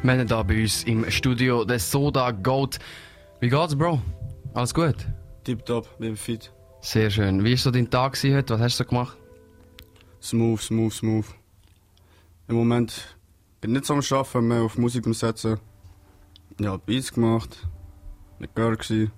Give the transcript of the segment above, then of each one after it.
Wir haben hier bei uns im Studio den Soda Goat. Wie geht's, Bro? Alles gut? Tipptopp, bin fit. Sehr schön. Wie war so dein Tag heute? Was hast du so gemacht? Smooth, smooth, smooth. Im Moment bin ich nicht so am Arbeiten, mehr auf Musik umsetzen. Ja, Beats gemacht. Mit Girl gsi.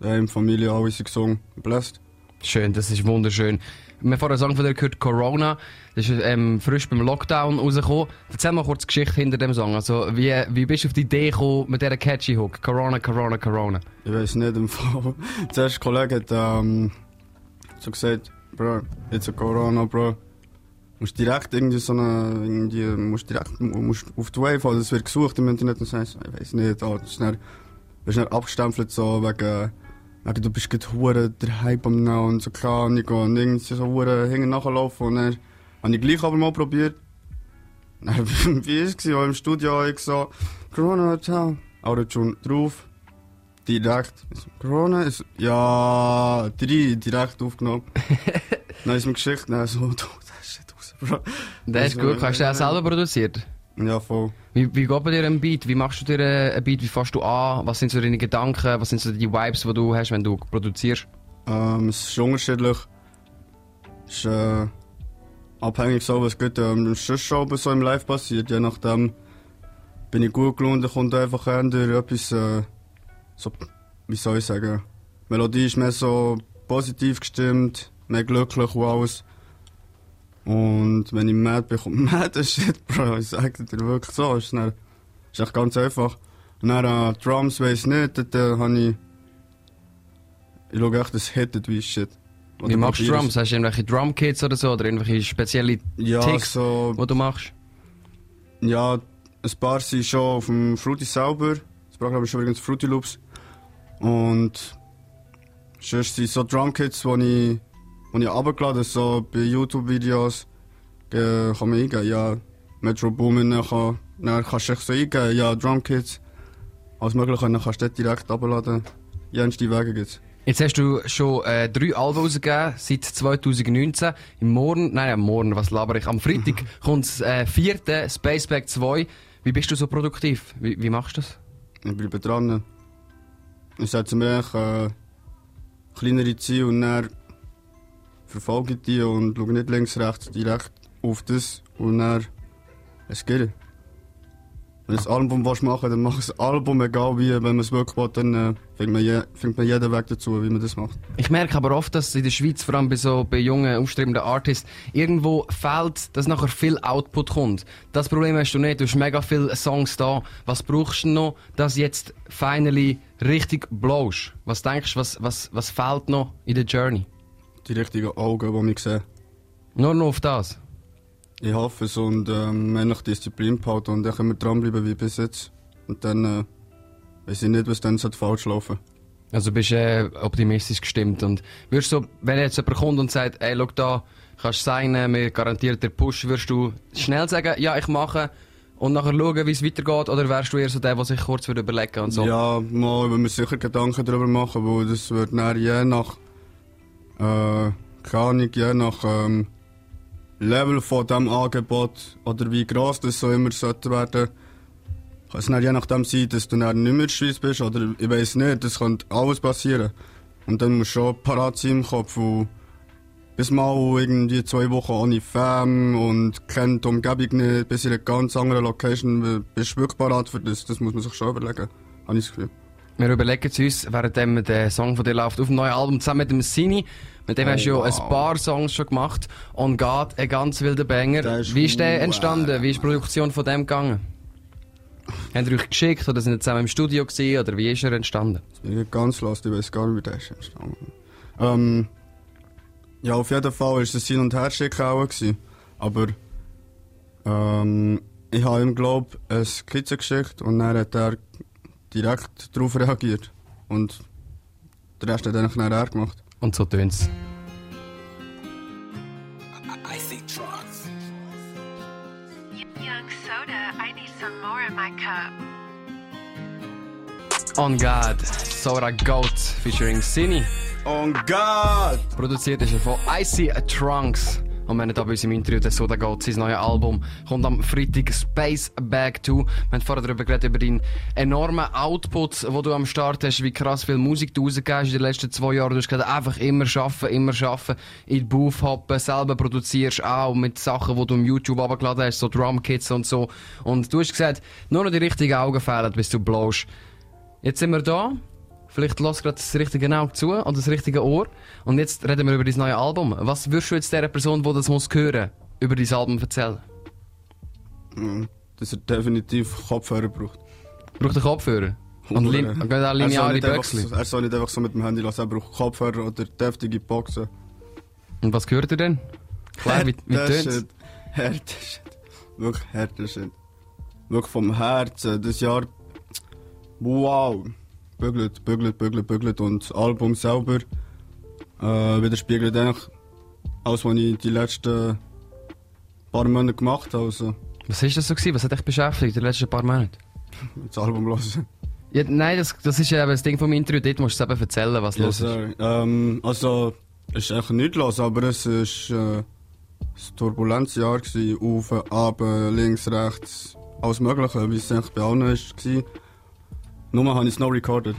Daheim, Familie, alle sind gesungen. Blessed. Schön, das ist wunderschön. Wir haben vorher einen Song von dir gehört, Corona. Das ist ähm, frisch beim Lockdown rausgekommen. Erzähl mal kurz die Geschichte hinter dem Song. Also, wie, wie bist du auf die Idee gekommen mit dieser catchy Hook? Corona, Corona, Corona. Ich weiß nicht im Fall. Zuerst ein Kollege hat ähm, so gesagt, Bro, jetzt ein Corona, Bro. Musst direkt irgendwie so eine, irgendwie, musst direkt, musst auf die Wave, also es wird gesucht im Internet und sagst, ich weiß nicht, ah, das bist dann abgestempelt so wegen, wegen du bist gerade hure der Hype am Now und so klar und ich und irgendwie so hure hinten nachlaufen und dann habe ich gleich aber mal probiert. Dann, wie ist es im Studio ich so, Corona, ciao, Autotune drauf, direkt, Corona ist, ja, drei, direkt aufgenommen. dann ist mir geschickt, dann so, du, das ist raus, Bro. Das ist Also, gut. Hast du den selber produziert? Ja, voll. Wie, wie geht bei dir ein Beat? Wie machst du dir äh, einen Beat? Wie fährst du an? Was sind so deine Gedanken? Was sind so die Vibes, die du hast, wenn du produzierst? Ähm, es ist unterschiedlich. Es ist äh, abhängig so, was gut ähm, sonst schon so im Live passiert. Je nachdem bin ich gut dann kommt einfach eher etwas, äh, so, wie soll ich sagen, die Melodie ist mehr so positiv gestimmt, mehr glücklich und alles. Und wenn ich mad bin, kommt mad shit, Bro. Ich sag dir wirklich so. Ist, dann, ist echt ganz einfach. Und dann äh, Drums weiss nicht, dort äh, habe ich. Ich schaue echt, das hittet wie shit. Wie Oder machst du Drums? Hast du irgendwelche Drumkits oder so? Oder irgendwelche spezielle es. Ja, Ticks, so. die du machst? Ja, ein paar sind schon auf dem Fruity selber. Das Programm ist übrigens Fruity Loops. Und. Sonst sind so Drumkits, die ich, die ich runtergeladen habe, so bei YouTube-Videos. Äh, kann man eingeben, ja. Metro Boomin, dann, kann, dann kannst du so eingeben, ja, Drumkits. Alles Mögliche, dann kannst du dort direkt runterladen. Jenste Wege gibt's. Jetzt hast du schon äh, drei Alben rausgegeben, seit 2019. Im Morgen, nein, am Morgen, was laber ich? Am Freitag kommt das äh, vierte Spaceback 2. Wie bist du so produktiv? Wie, wie machst du das? Ich bleibe dran. Ich setze mir echt, äh, kleinere Ziele und dann verfolge die und schaue nicht links, rechts, direkt auf das und dann es geht. Wenn du ein Album willst machen dann mach ein Album, egal wie. Wenn man es wirklich will, dann äh, findet, man je, findet man jeden Weg dazu, wie man das macht. Ich merke aber oft, dass in der Schweiz, vor allem bei so bei jungen, aufstrebenden Artists, irgendwo fehlt, dass nachher viel Output kommt. Das Problem hast du nicht. Du hast mega viele Songs da. Was brauchst du noch, dass jetzt finally richtig blowst? Was denkst du, was, was, was fehlt noch in der Journey? Die richtigen Augen, die mich sehen. Nur noch auf das. Ich hoffe es und ähm, ähnlich Disziplin behalten und dann können wir dranbleiben wie bis jetzt. Und dann äh, weiß ich nicht, was dann falsch laufen Also bist du äh, optimistisch gestimmt und würdest du, wenn jetzt jemand kommt und sagt, ey, schau da, kannst du signen, wir garantieren dir Push, würdest du schnell sagen, ja, ich mache und nachher schauen, wie es weitergeht, oder wärst du eher so der, der sich kurz würde überlegen und so? Ja, mal wenn wir sicher Gedanken darüber machen, weil das wird dann je nach, äh, keine Ahnung, je nach ähm, Level von dem Angebot oder wie gross das so immer sollte werden, kann es dann je nachdem sein, dass du dann nicht mehr in der Schweiz bist oder ich weiß nicht, das kann alles passieren. Und dann musst du schon parat sein im Kopf und bis mal irgendwie zwei Wochen ohne Fam und kennt die Umgebung nicht, bis in einer ganz anderen Location, bist du wirklich parat für das, das muss man sich schon überlegen, habe ich das Gefühl. Wir überlegen es uns, während der Song von dir läuft, auf dem neuen Album zusammen mit dem Sini. Mit dem Oh, hast du ja wow. ein paar Songs schon gemacht. On God, ein ganz wilder Banger. Ist Wie ist der entstanden? Wie ist die Produktion von dem gegangen? Habt ihr euch geschickt oder sind ihr zusammen im Studio gewesen, oder wie ist er entstanden? Ich bin ganz lost, ich weiß gar nicht, wie der ist entstanden. Ähm, ja, auf jeden Fall war es ein Hin- und Herschicken auch. Gewesen. Aber ähm, ich habe ihm, glaube ich, eine Skizze geschickt und dann hat er direkt darauf reagiert. Und den Rest hat eigentlich dann er gemacht. Und so tönt's. I think drugs. Young soda, I need some more in my cup. On God, Sora Goat featuring Sini. Oh Gott! Produziert ist er von Icy Trunks. Und wir haben da bei uns im Interview, der Soda geht, sein neues Album kommt am Freitag Space Bag 2. Wir haben vorher darüber geredet, über deinen enormen Output, wo du am Start hast, wie krass viel Musik du rausgegeben hast in den letzten zwei Jahren. Du hast gesagt, einfach immer schaffen, immer schaffen, in die Booth hoppen, selber produzierst auch mit Sachen, die du im YouTube abgeladen hast, so Drumkits und so. Und du hast gesagt, nur noch die richtigen Augen fehlen, bis du blowst. Jetzt sind wir da. Vielleicht lass gerade das richtige Auge zu oder das richtige Ohr. Und jetzt reden wir über dein neues Album. Was würdest du jetzt der Person, die das muss hören, über dein Album erzählen? Mm, Dass er definitiv Kopfhörer braucht. Braucht einen Kopfhörer? Und und Er soll lineare Böckchen. so- Er soll nicht einfach so mit dem Handy lassen, er braucht Kopfhörer oder deftige Boxen. Und was gehört ihr denn? Klar, wie, wie Härter tönt's? Härter Shit. Wirklich härter Shit. Wirklich vom Herzen. Das Jahr. Wow. Bügelt, bügelt, bügelt, bügelt. Und das Album selber äh, widerspiegelt eigentlich alles, was ich die letzten paar Monate gemacht habe. Also, Was ist das so gewesen? Was hat dich beschäftigt in den letzten paar Monaten? das Album hören. Ja, nein, das, das ist ja eben das Ding vom Interview. Dort musst du es eben erzählen, was Ja, los ist. Ähm, also, es ist eigentlich nicht los, aber es ist äh, ein turbulentes Jahr gewesen. Auf, ab, links, rechts, alles Mögliche, wie es eigentlich bei allen ist. Nur habe ich es noch recorded.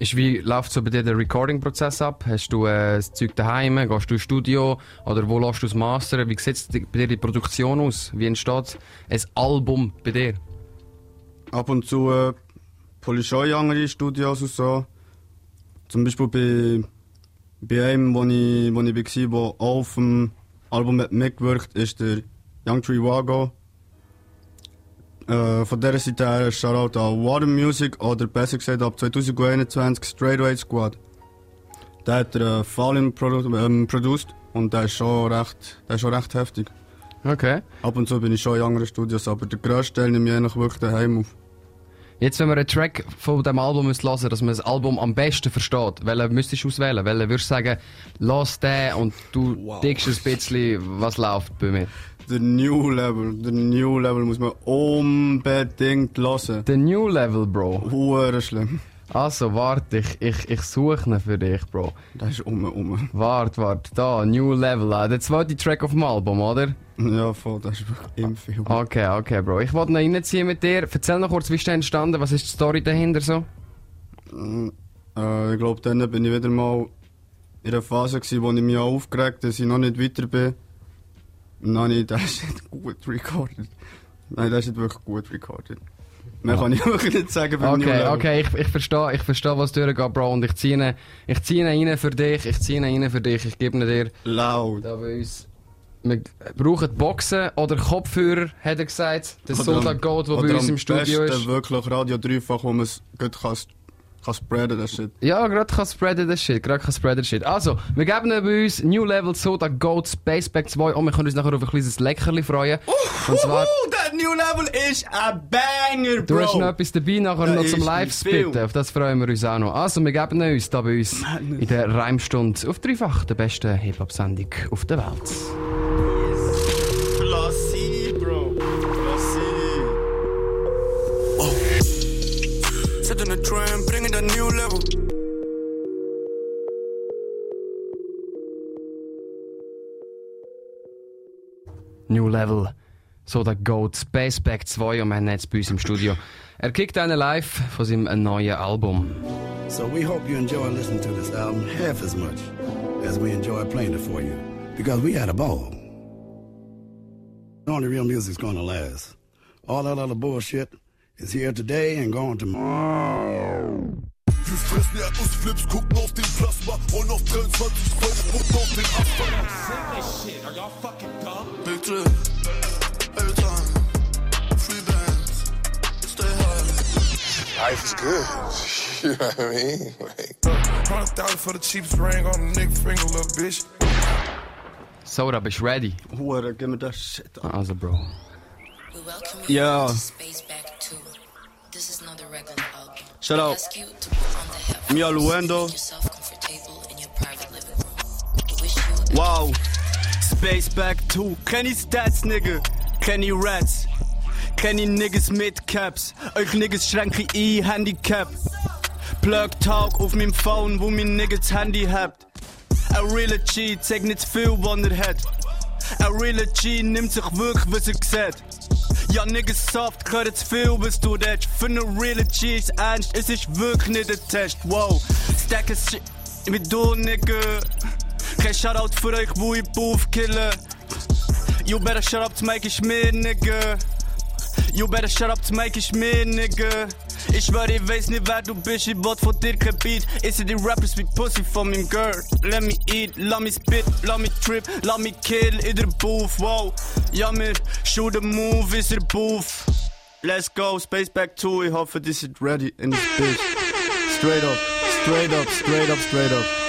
Ist wie läuft so bei dir der Recording-Prozess ab? Hast du äh, das Zeug daheim? Gehst du ins Studio? Oder wo lässt du es mastern? Wie sieht bei dir die Produktion aus? Wie entsteht ein Album bei dir? Ab und zu äh, hole ich schon andere Studios und so. Zum Beispiel bei, bei einem, wo ich, wo ich war, der auf dem Album hat mitgewirkt ist der Young Tree Wago. Äh, von dieser Seite her Shoutout an Water Music oder besser gesagt ab 2021 Straightway Squad. Der hat äh, Fallen produ ähm, produced und der ist, schon recht, der ist schon recht heftig. Okay. Ab und zu bin ich schon in anderen Studios, aber der grösste Teil nehme ich eigentlich wirklich daheim auf. Jetzt, wenn wir einen Track von diesem Album müssen hören dass man das Album am besten versteht, welchen müsstest du auswählen? Welchen würdest du sagen, lass den und du Wow. dickst ein bisschen, was läuft bei mir? Der New Level, der New Level muss man unbedingt hören. The New Level, Bro. Hure schlimm. Also, warte, ich, ich, ich suche ihn für dich, Bro. Das ist um, um. Warte, warte, da, New Level. ah, Der zweite Track auf dem Album, oder? Ja, voll, das ist wirklich im Film. Okay, okay, Bro. Ich wollte noch reinziehen mit dir. Erzähl noch kurz, wie ist der entstanden? Was ist die Story dahinter so? Äh, ich glaube, dann bin ich wieder mal in einer Phase gewesen, wo ich mich aufgeregt habe, dass ich noch nicht weiter bin. Ich das ist gut recorded. Nein, das ist wirklich gut recorded. Mehr kann ich wirklich nicht sagen beim New Okay, Level. okay, ich, ich verstehe, ich verstehe, was durchgeht, Bro. Und ich ziehe ihn, ich ziehe ihn rein für dich, ich ziehe ihn rein für dich, ich gebe ihn dir. Laut. Da bei uns. Wir brauchen Boxen oder Kopfhörer, hat er gesagt. Der Soda am- Gold, der bei uns im Studio besten ist. wirklich Radio Dreifach, wo man es gut kann, kann spreaden, das Shit. Ja, gerade kann spreaden das Shit, gerade kann spreaden das Shit. Also, wir geben bei uns New Level Soda Gold Spaceback 2 und wir können uns nachher auf ein kleines Leckerli freuen. Und zwar, Uh, der New Level ist ein Banger, Bro! du hast noch etwas dabei nachher noch zum Live-Spitten. Auf das freuen wir uns auch noch. Also, wir geben uns da bei uns in der Reimstunde auf dreifach der besten Hip-Hop-Sendung auf der Welt. Tram, brengen dat nieuw level. New Level. So der Goat Spaceback 2 und wir haben ihn jetzt bei uns im Studio. Er kickt einen live von seinem neuen Album. So we hope you enjoy listening to this album half as much as we enjoy playing it for you. Because we had a ball. Only real music's gonna last. All that other bullshit is here today and gone tomorrow. Wir fressen Erdnussflips, gucken auf den Plasma und auf 23 Zoll spucken auf den Asphalt. Big Trip, Eltern, Free Bands, stay high. Life is good. You know what I mean? Like, Hundred thousand for the cheapest ring on a nigga finger, little bitch. Sora, bist du ready? Hure, gib mir das Shit an. Also, Bro. We We wish you a Wow. Space Back 2. Kenn ich Stats, Nigga? Kenn ich Rats? Kenn ich Niggas mit Caps? Euch Niggas schränke ich Handicap. Plug Talk auf meinem Phone, wo mein Niggas Handy habt. Ein realer G zeigt nicht viel, was er hat. Ein realer G nimmt sich wirklich, was er sieht. Ja, Niggas soft, zu viel, was du redest. Für realer G ist ernst, ist wirklich nicht ein Test. Wow, stack es shit mit du, Nigga. Kein Shoutout für euch, wo ich Buff killen. You better shut up to make ich mir, Nigga. You better shut up to make ich mir, Nigga. Ich schwör, ich weiß nicht, wer du bist, ich wollt von dir kein Beat. Ist die Rappers wie Pussy von meinem Girl. Let me eat, let me spit, let me trip, let me kill in der Booth, wow. Ja, mir shoot the move, ist der Booth. Let's go, Space Back 2, ich hoffe, this is ready in this bitch. Straight up, straight up, straight up, straight up.